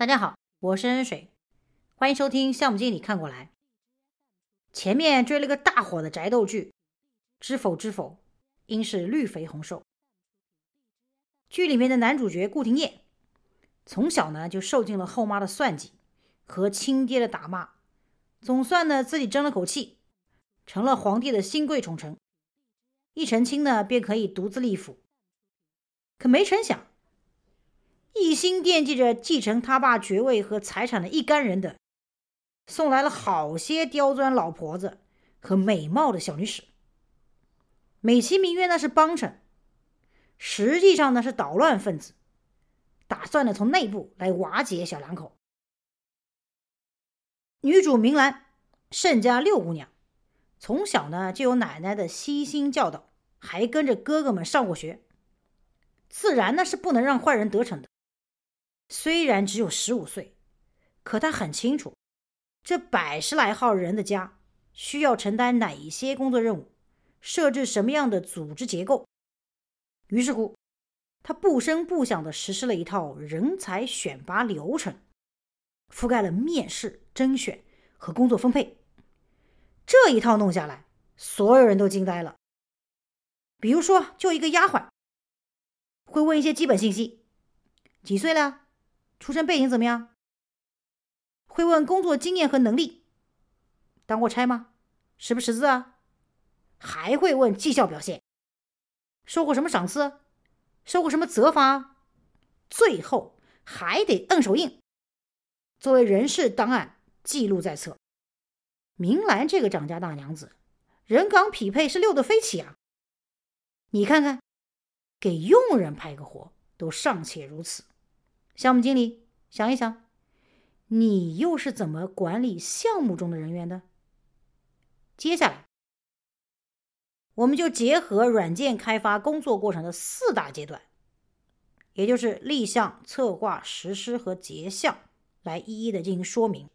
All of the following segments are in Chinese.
大家好，我是恩水，欢迎收听项目经理看过来。前面追了个大火的宅斗剧《知否知否，应是绿肥红瘦》。剧里面的男主角顾廷烨，从小呢就受尽了后妈的算计和亲爹的打骂，总算呢自己争了口气，成了皇帝的新贵宠臣。一成亲呢便可以独自立府，可没成想。一心惦记着继承他爸爵位和财产的一干人等，送来了好些刁钻老婆子和美貌的小女使，美其名曰那是帮衬，实际上呢是捣乱分子，打算呢从内部来瓦解小两口。女主明兰，盛家六姑娘，从小呢就有奶奶的悉心教导，还跟着哥哥们上过学，自然呢是不能让坏人得逞的。虽然只有十五岁，可他很清楚，这百十来号人的家需要承担哪一些工作任务，设置什么样的组织结构。于是乎，他不声不响地实施了一套人才选拔流程，覆盖了面试、甄选和工作分配。这一套弄下来，所有人都惊呆了。比如说，就一个丫鬟，会问一些基本信息：几岁了？出身背景怎么样？会问工作经验和能力。当过差吗？识不识字啊？还会问绩效表现，受过什么赏赐？受过什么责罚？最后还得摁手印，作为人事档案记录在册。明兰这个掌家大娘子，人岗匹配是溜得飞起啊！你看看，给佣人派个活都尚且如此。项目经理，想一想，你又是怎么管理项目中的人员的？接下来，我们就结合软件开发工作过程的四大阶段，也就是立项、策划、实施和结项，来一一的进行说明。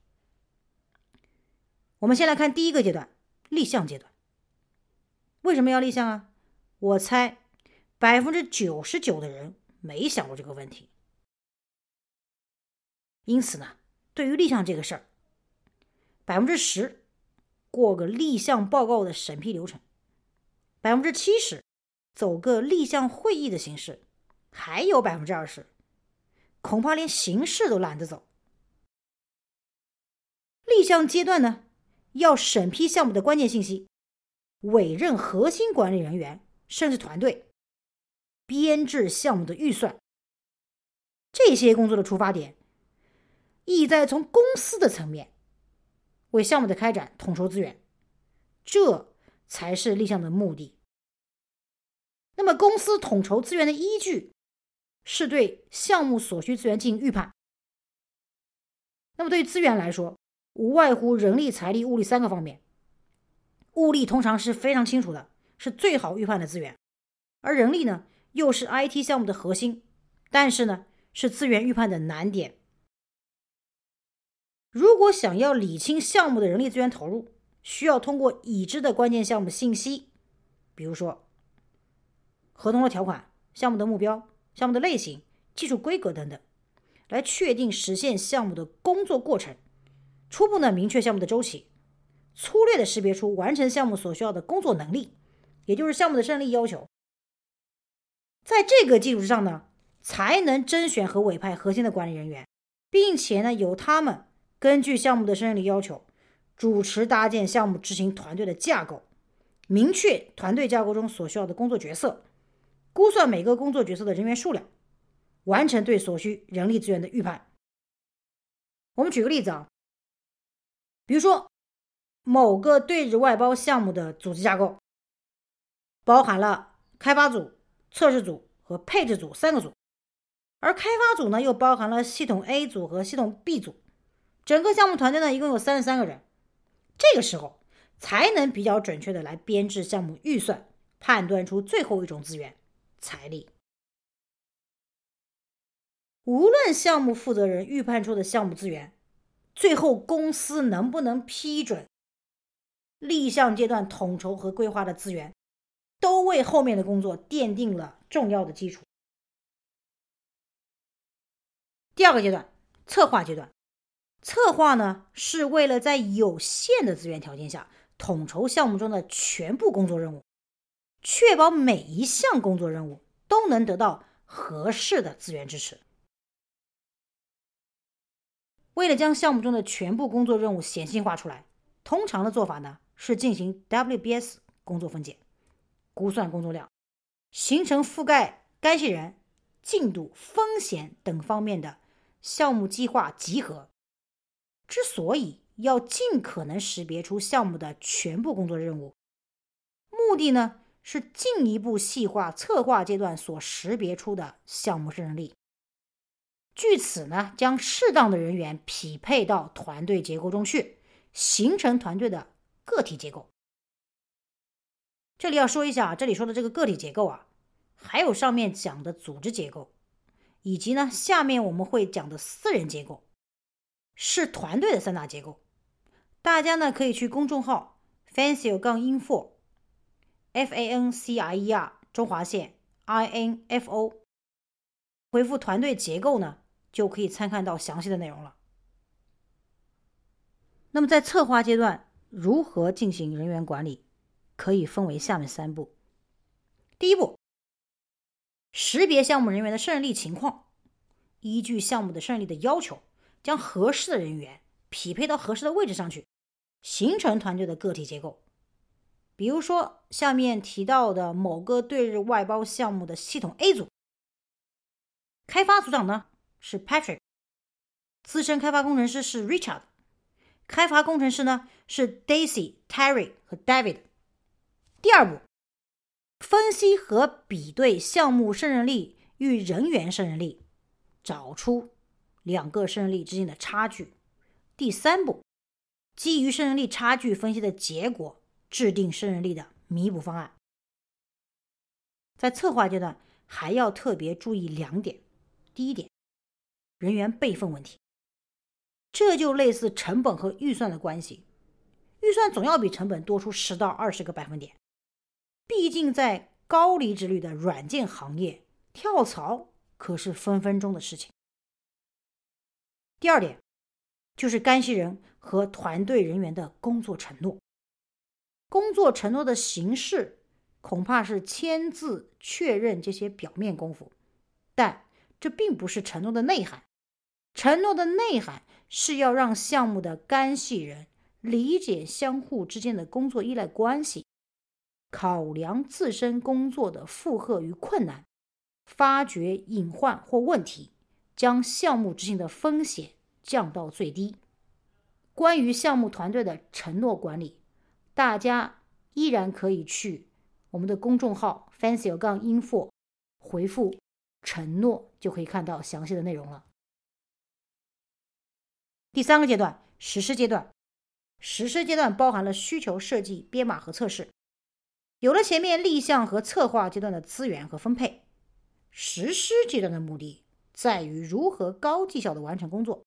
我们先来看第一个阶段，立项阶段。为什么要立项啊？我猜百分之九十九的人没想过这个问题。因此呢，对于立项这个事儿，百分之十过个立项报告的审批流程，百分之七十走个立项会议的形式，还有百分之二十恐怕连形式都懒得走。立项阶段呢，要审批项目的关键信息，委任核心管理人员甚至团队，编制项目的预算，这些工作的出发点。意在从公司的层面为项目的开展统筹资源，这才是立项的目的。那么，公司统筹资源的依据是对项目所需资源进行预判。那么，对于资源来说，无外乎人力、财力、物力三个方面。物力通常是非常清楚的，是最好预判的资源，而人力呢，又是 IT 项目的核心，但是呢，是资源预判的难点。如果想要理清项目的人力资源投入，需要通过已知的关键项目信息，比如说合同的条款、项目的目标、项目的类型、技术规格等等，来确定实现项目的工作过程，初步呢明确项目的周期，粗略的识别出完成项目所需要的工作能力，也就是项目的胜利要求。在这个基础之上呢，才能甄选和委派核心的管理人员，并且呢由他们。根据项目的胜利要求，主持搭建项目执行团队的架构，明确团队架构中所需要的工作角色，估算每个工作角色的人员数量，完成对所需人力资源的预判。我们举个例子啊，比如说某个对日外包项目的组织架构，包含了开发组、测试组和配置组三个组，而开发组呢又包含了系统 A 组和系统 B 组。整个项目团队呢，一共有三十三个人，这个时候才能比较准确的来编制项目预算，判断出最后一种资源——财力。无论项目负责人预判出的项目资源，最后公司能不能批准，立项阶段统筹和规划的资源，都为后面的工作奠定了重要的基础。第二个阶段，策划阶段，策划呢是为了在有限的资源条件下，统筹项目中的全部工作任务，确保每一项工作任务都能得到合适的资源支持。为了将项目中的全部工作任务显性化出来，通常的做法呢是进行 WBS 工作分解，估算工作量，形成覆盖干系人、进度、风险等方面的项目计划集合。之所以要尽可能识别出项目的全部工作任务，目的呢是进一步细化策划阶段所识别出的项目胜任力。据此呢，将适当的人员匹配到团队结构中去，形成团队的个体结构。这里要说一下，这里说的这个个体结构啊，还有上面讲的组织结构，以及呢下面我们会讲的私人结构，是团队的三大结构。大家呢可以去公众号 fancier 杠 info，f a n c i e r 中华线 i n f o，回复团队结构呢。就可以参看到详细的内容了。那么在策划阶段，如何进行人员管理，可以分为下面三步。第一步，识别项目人员的胜任力情况，依据项目的胜任力的要求，将合适的人员匹配到合适的位置上去，形成团队的个体结构。比如说下面提到的某个对日外包项目的系统 A 组，开发组长呢？是 Patrick，资深开发工程师是 Richard，开发工程师呢是 Daisy、Terry 和 David。第二步，分析和比对项目胜任力与人员胜任力，找出两个胜任力之间的差距。第三步，基于胜任力差距分析的结果，制定胜任力的弥补方案。在策划阶段，还要特别注意两点。第一点。人员备份问题，这就类似成本和预算的关系。预算总要比成本多出十到二十个百分点，毕竟在高离职率的软件行业，跳槽可是分分钟的事情。第二点就是干系人和团队人员的工作承诺，工作承诺的形式恐怕是签字确认这些表面功夫，但这并不是承诺的内涵。承诺的内涵是要让项目的干系人理解相互之间的工作依赖关系，考量自身工作的负荷与困难，发掘隐患或问题，将项目执行的风险降到最低。关于项目团队的承诺管理，大家依然可以去我们的公众号 “fancy 杠 info” 回复“承诺”，就可以看到详细的内容了。第三个阶段，实施阶段。实施阶段包含了需求设计、编码和测试。有了前面立项和策划阶段的资源和分配，实施阶段的目的在于如何高绩效的完成工作。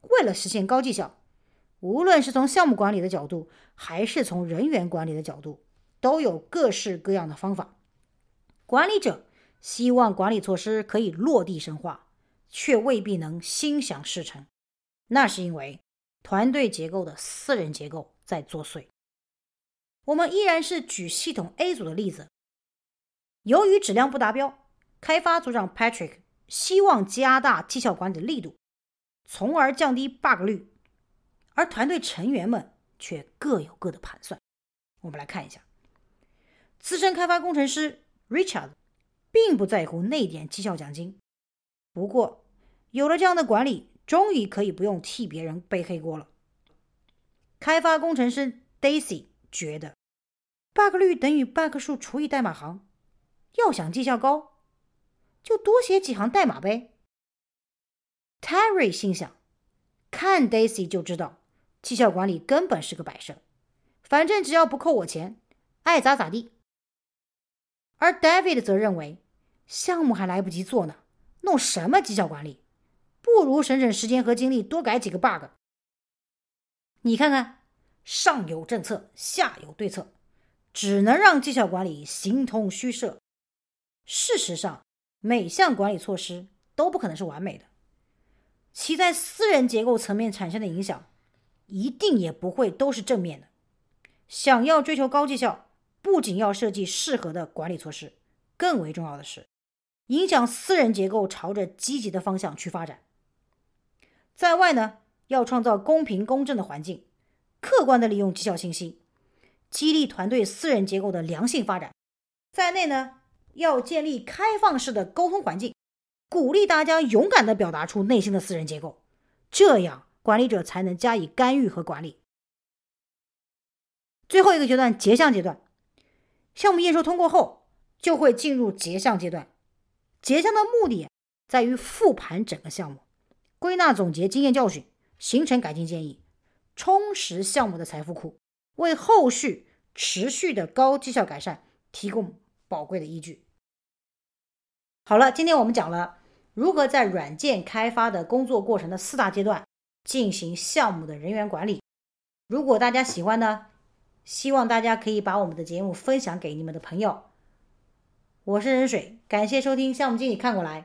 为了实现高绩效，无论是从项目管理的角度，还是从人员管理的角度，都有各式各样的方法。管理者希望管理措施可以落地生化。却未必能心想事成，那是因为团队结构的私人结构在作祟。我们依然是举系统 A 组的例子，由于质量不达标，开发组长 Patrick 希望加大绩效管理的力度，从而降低 bug 率，而团队成员们却各有各的盘算。我们来看一下，资深开发工程师 Richard 并不在乎那点绩效奖金，不过。有了这样的管理，终于可以不用替别人背黑锅了。开发工程师 Daisy 觉得，bug 率等于 bug 数除以代码行。要想绩效高，就多写几行代码呗。Terry 心想，看 Daisy 就知道，绩效管理根本是个摆设，反正只要不扣我钱，爱咋咋地。而 David 则认为，项目还来不及做呢，弄什么绩效管理？不如省省时间和精力，多改几个 bug。你看看，上有政策，下有对策，只能让绩效管理形同虚设。事实上，每项管理措施都不可能是完美的，其在私人结构层面产生的影响，一定也不会都是正面的。想要追求高绩效，不仅要设计适合的管理措施，更为重要的是，影响私人结构朝着积极的方向去发展。在外呢，要创造公平公正的环境，客观的利用绩效信息，激励团队私人结构的良性发展；在内呢，要建立开放式的沟通环境，鼓励大家勇敢的表达出内心的私人结构，这样管理者才能加以干预和管理。最后一个阶段，结项阶段，项目验收通过后，就会进入结项阶段。结项的目的在于复盘整个项目，归纳总结经验教训，形成改进建议，充实项目的财富库，为后续持续的高绩效改善提供宝贵的依据。好了，今天我们讲了如何在软件开发的工作过程的四大阶段进行项目的人员管理。如果大家喜欢呢？希望大家可以把我们的节目分享给你们的朋友。我是任水，感谢收听《项目经理看过来》。